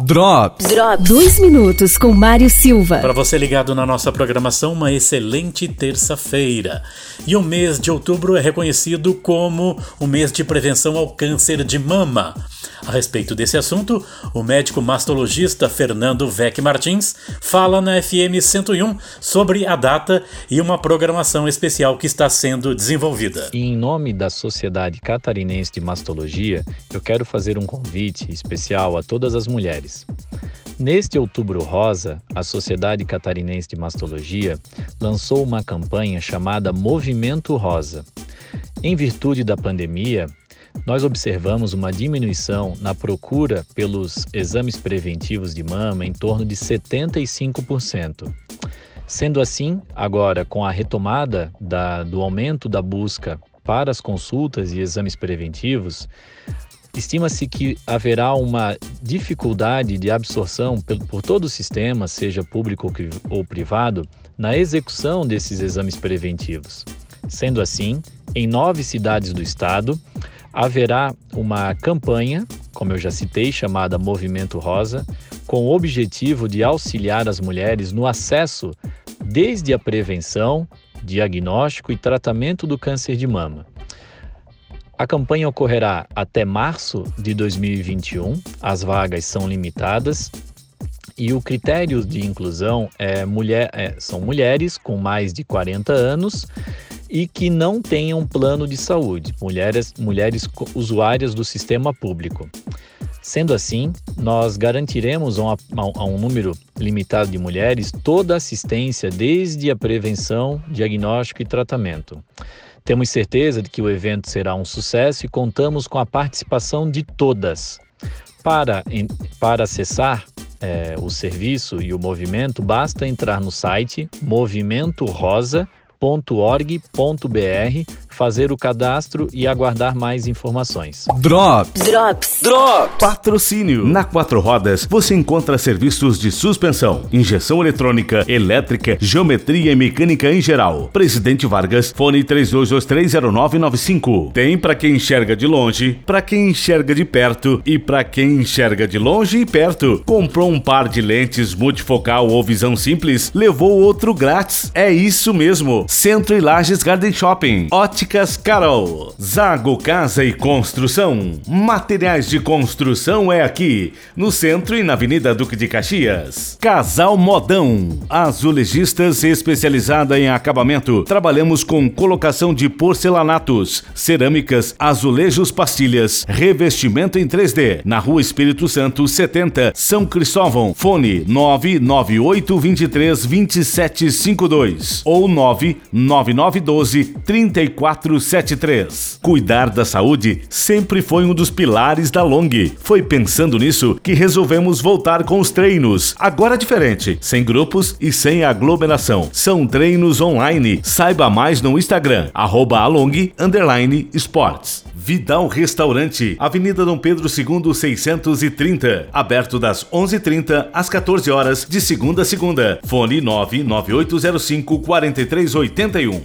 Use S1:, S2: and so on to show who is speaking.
S1: Drops.
S2: Drops. Dois minutos com Mário Silva.
S3: Para você ligado na nossa programação, uma excelente terça-feira. E o mês de outubro é reconhecido como o mês de prevenção ao câncer de mama. A respeito desse assunto, o médico mastologista Fernando Vec Martins fala na FM 101 sobre a data e uma programação especial que está sendo desenvolvida.
S4: em nome da Sociedade Catarinense de Mastologia, eu quero fazer um convite especial a todas as mulheres. Neste Outubro Rosa, a Sociedade Catarinense de Mastologia lançou uma campanha chamada Movimento Rosa. Em virtude da pandemia, nós observamos uma diminuição na procura pelos exames preventivos de mama em torno de 75%. Sendo assim, agora com a retomada da, do aumento da busca para as consultas e exames preventivos, estima-se que haverá uma dificuldade de absorção por, todo o sistema, seja público ou privado, na execução desses exames preventivos. Sendo assim, em nove cidades do estado, haverá uma campanha, como eu já citei, chamada Movimento Rosa, com o objetivo de auxiliar as mulheres no acesso desde a prevenção, diagnóstico e tratamento do câncer de mama. A campanha ocorrerá até março de 2021, as vagas são limitadas e o critério de inclusão é mulher, é, são mulheres com mais de 40 anos e que não tenham plano de saúde, mulheres, mulheres usuárias do sistema público. Sendo assim, nós garantiremos a um, a um número limitado de mulheres toda a assistência desde a prevenção, diagnóstico e tratamento. Temos certeza de que o evento será um sucesso e contamos com a participação de todas. Para, para acessar é, o serviço e o movimento, basta entrar no site Movimento Rosa www.drops.org.br, fazer o cadastro e aguardar mais informações.
S1: Drops.
S2: Drops.
S1: Drops. Patrocínio. Na Quatro Rodas você encontra serviços de suspensão, injeção eletrônica, elétrica, geometria e mecânica em geral. Presidente Vargas, fone 32230995. Tem para quem enxerga de longe, para quem enxerga de perto e para quem enxerga de longe e perto. Comprou um par de lentes multifocal ou visão simples, levou outro grátis. É isso mesmo. Centro e Lages Garden Shopping, Óticas Carol, Zago Casa e Construção, materiais de construção é aqui, no centro e na Avenida Duque de Caxias. Casal Modão, azulejistas especializada em acabamento. Trabalhamos com colocação de porcelanatos, cerâmicas, azulejos, pastilhas, revestimento em 3D. Na Rua Espírito Santo 70, São Cristóvão. Fone 998 23 2752 ou 9 9912 3473. Cuidar da saúde sempre foi um dos pilares da Long. Foi pensando nisso que resolvemos voltar com os treinos. Agora diferente, sem grupos e sem aglomeração. São treinos online. Saiba mais no Instagram, arroba along, esportes. Vidal Restaurante, Avenida Dom Pedro II 630, aberto das 11:30 às 14 horas de segunda a segunda. Fone 99805 4381.